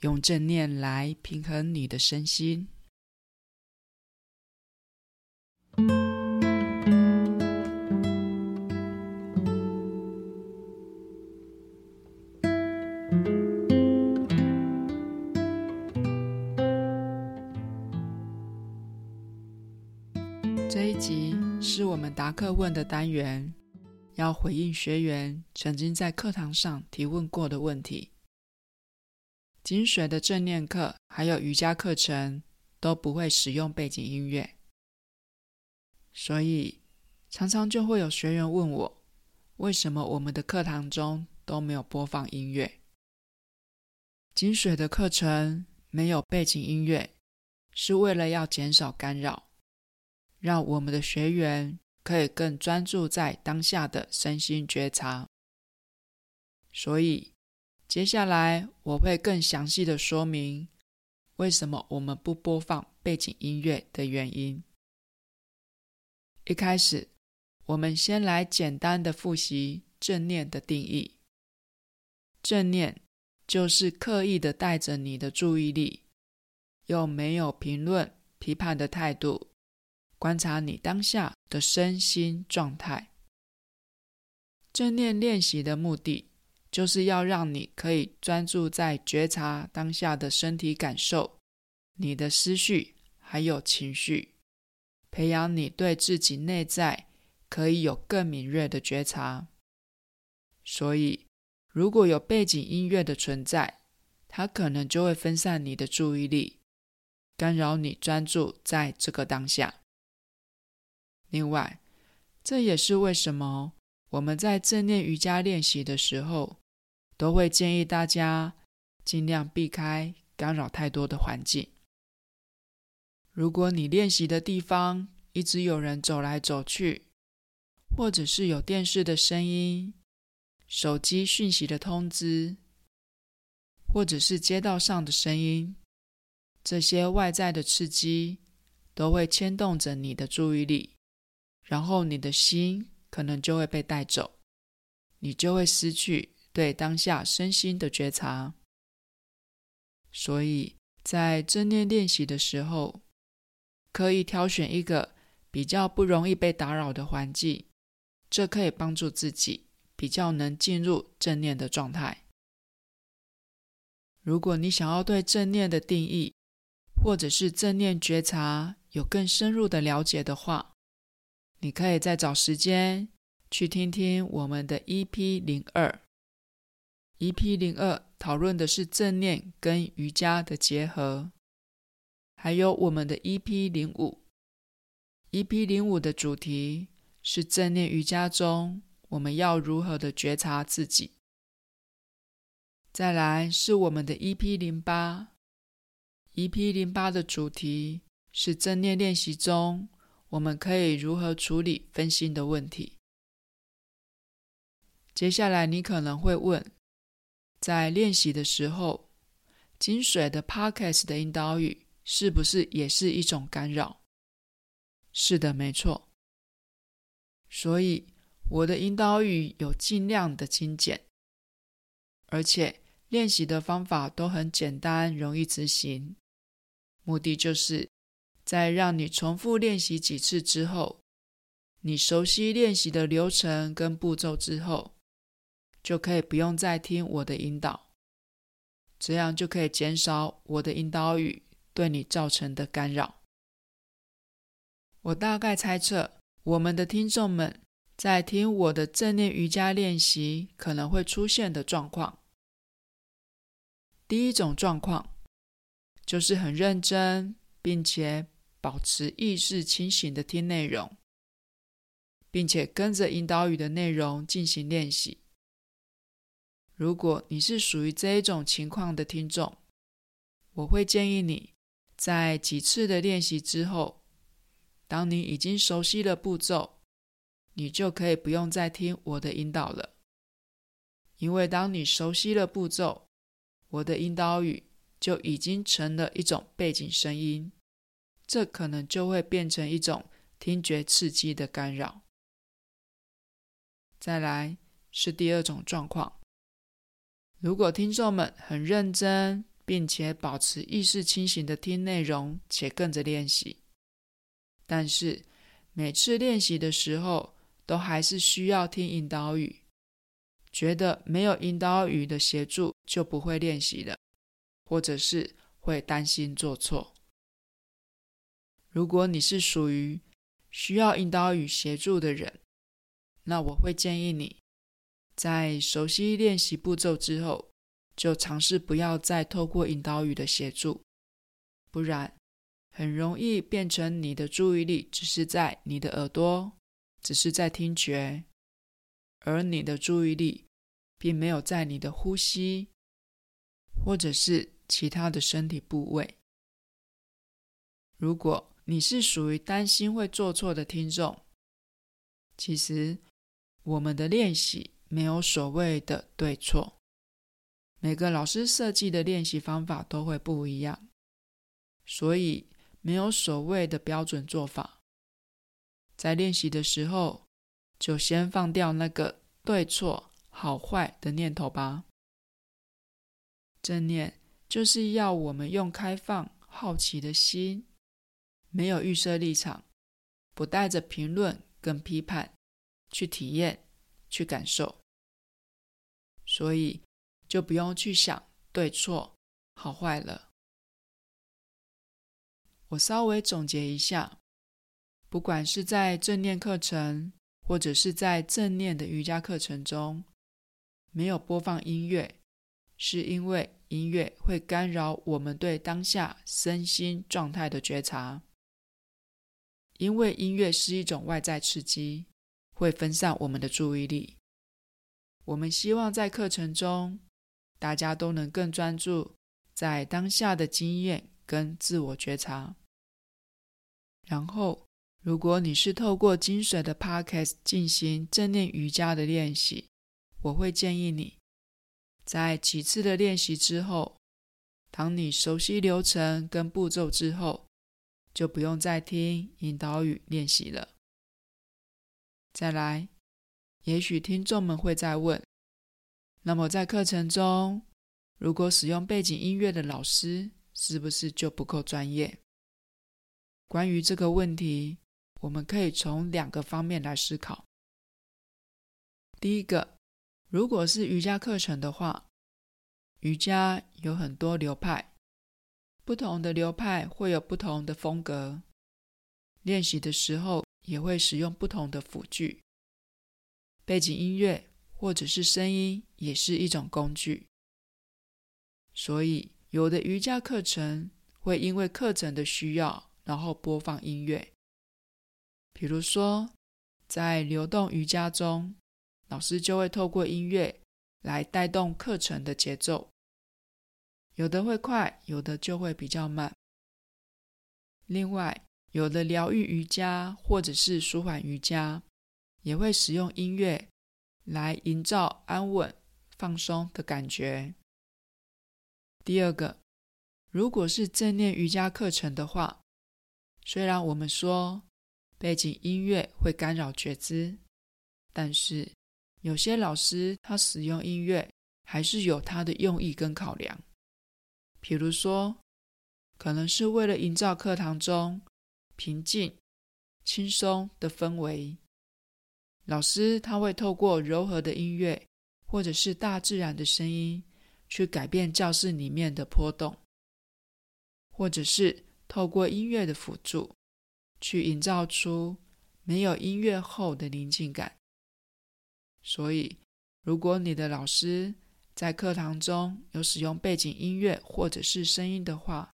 用正念来平衡你的身心。这一集是我们答课问的单元，要回应学员曾经在课堂上提问过的问题。金水的正念课还有瑜伽课程都不会使用背景音乐，所以常常就会有学员问我，为什么我们的课堂中都没有播放音乐？金水的课程没有背景音乐，是为了要减少干扰，让我们的学员可以更专注在当下的身心觉察，所以。接下来我会更详细的说明为什么我们不播放背景音乐的原因。一开始，我们先来简单的复习正念的定义。正念就是刻意的带着你的注意力，用没有评论、批判的态度，观察你当下的身心状态。正念练习的目的，就是要让你可以专注在觉察当下的身体感受、你的思绪还有情绪，培养你对自己内在可以有更敏锐的觉察。所以，如果有背景音乐的存在，它可能就会分散你的注意力，干扰你专注在这个当下。另外，这也是为什么我们在正念瑜伽练习的时候，都会建议大家尽量避开干扰太多的环境。如果你练习的地方一直有人走来走去，或者是有电视的声音、手机讯息的通知，或者是街道上的声音，这些外在的刺激都会牵动着你的注意力，然后你的心可能就会被带走，你就会失去。对当下身心的觉察，所以在正念练习的时候，可以挑选一个比较不容易被打扰的环境，这可以帮助自己比较能进入正念的状态。如果你想要对正念的定义，或者是正念觉察有更深入的了解的话，你可以再找时间去听听我们的 EP 零二。EP 零二讨论的是正念跟瑜伽的结合，还有我们的 EP 零五，EP 零五的主题是正念瑜伽中我们要如何的觉察自己。再来是我们的 EP 零八，EP 零八的主题是正念练习中我们可以如何处理分心的问题。接下来你可能会问，在练习的时候，金水的 Podcast 的引导语是不是也是一种干扰？是的，没错。所以我的引导语有尽量的精简，而且练习的方法都很简单，容易执行。目的就是在让你重复练习几次之后，你熟悉练习的流程跟步骤之后。就可以不用再听我的引导，这样就可以减少我的引导语对你造成的干扰。我大概猜测，我们的听众们在听我的正念瑜伽练习可能会出现的状况。第一种状况就是很认真，并且保持意识清醒的听内容，并且跟着引导语的内容进行练习。如果你是属于这一种情况的听众，我会建议你在几次的练习之后，当你已经熟悉了步骤，你就可以不用再听我的引导了。因为当你熟悉了步骤，我的引导语就已经成了一种背景声音，这可能就会变成一种听觉刺激的干扰。再来是第二种状况，如果听众们很认真，并且保持意识清醒的听内容，且跟着练习，但是每次练习的时候，都还是需要听引导语。觉得没有引导语的协助就不会练习了，或者是会担心做错。如果你是属于需要引导语协助的人，那我会建议你在熟悉练习步骤之后，就尝试不要再透过引导语的协助，不然很容易变成你的注意力只是在你的耳朵，只是在听觉。而你的注意力并没有在你的呼吸，或者是其他的身体部位。如果你是属于担心会做错的听众，其实我们的练习没有所谓的对错，每个老师设计的练习方法都会不一样，所以没有所谓的标准做法。在练习的时候，就先放掉那个对错、好坏的念头吧。正念就是要我们用开放、好奇的心，没有预设立场，不带着评论跟批判去体验、去感受。所以就不用去想对错、好坏了。我稍微总结一下，不管是在正念课程，或者是在正念的瑜伽课程中，没有播放音乐，是因为音乐会干扰我们对当下身心状态的觉察。因为音乐是一种外在刺激，会分散我们的注意力。我们希望在课程中，大家都能更专注在当下的经验跟自我觉察，然后。如果你是透过精髓的 Podcast 进行正念瑜伽的练习，我会建议你在几次的练习之后，当你熟悉流程跟步骤之后，就不用再听引导语练习了。再来，也许听众们会再问：那么在课程中，如果使用背景音乐的老师，是不是就不够专业？关于这个问题，我们可以从两个方面来思考。第一个，如果是瑜伽课程的话，瑜伽有很多流派，不同的流派会有不同的风格，练习的时候也会使用不同的辅具，背景音乐或者是声音也是一种工具。所以，有的瑜伽课程会因为课程的需要，然后播放音乐。比如说，在流动瑜伽中，老师就会透过音乐来带动课程的节奏，有的会快，有的就会比较慢。另外，有的疗愈瑜伽或者是舒缓瑜伽，也会使用音乐来营造安稳、放松的感觉。第二个，如果是正念瑜伽课程的话，虽然我们说，背景音乐会干扰觉知，但是有些老师他使用音乐还是有他的用意跟考量。比如说，可能是为了营造课堂中平静、轻松的氛围，老师他会透过柔和的音乐或者是大自然的声音去改变教室里面的波动，或者是透过音乐的辅助。去营造出没有音乐后的宁静感。所以，如果你的老师在课堂中有使用背景音乐或者是声音的话，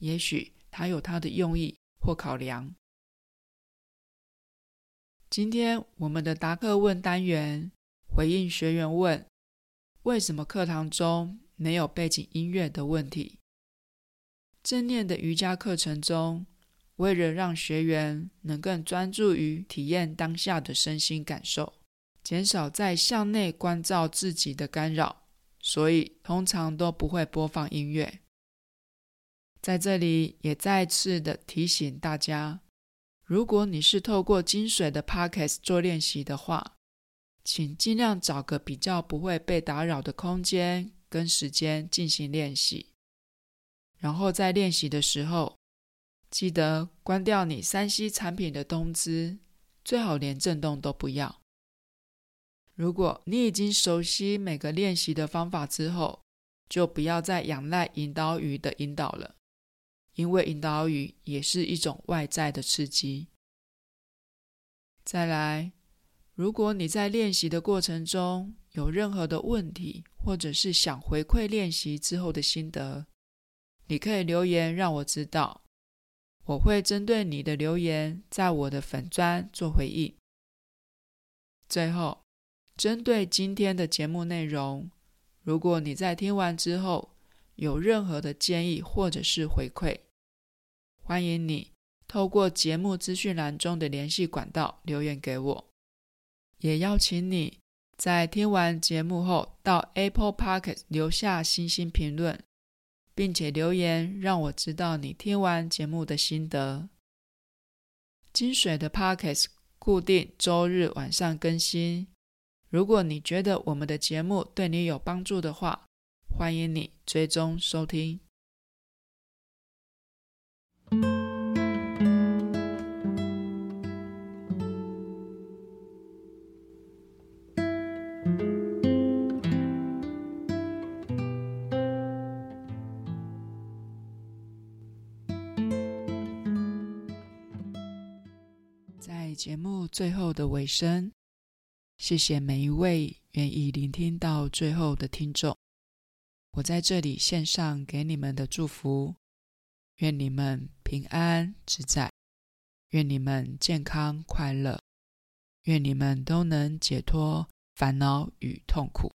也许他有他的用意或考量。今天我们的答课问单元回应学员问：为什么课堂中没有背景音乐的问题？正念的瑜伽课程中，为了让学员能更专注于体验当下的身心感受，减少在向内关照自己的干扰，所以通常都不会播放音乐。在这里也再次的提醒大家，如果你是透过金水的 Podcast 做练习的话，请尽量找个比较不会被打扰的空间跟时间进行练习。然后在练习的时候，记得关掉你 3C 产品的通知，最好连震动都不要。如果你已经熟悉每个练习的方法之后，就不要再仰赖引导语的引导了，因为引导语也是一种外在的刺激。再来，如果你在练习的过程中有任何的问题，或者是想回馈练习之后的心得，你可以留言让我知道，我会针对你的留言在我的粉专做回应。最后，针对今天的节目内容，如果你在听完之后有任何的建议或者是回馈，欢迎你透过节目资讯栏中的联系管道留言给我，也邀请你在听完节目后到 Apple Podcast 留下星星评论。并且留言让我知道你听完节目的心得。金水的 Podcast 固定周日晚上更新。如果你觉得我们的节目对你有帮助的话，欢迎你追踪收听。在节目最后的尾声，谢谢每一位愿意聆听到最后的听众。我在这里献上给你们的祝福，愿你们平安自在，愿你们健康快乐，愿你们都能解脱烦恼与痛苦。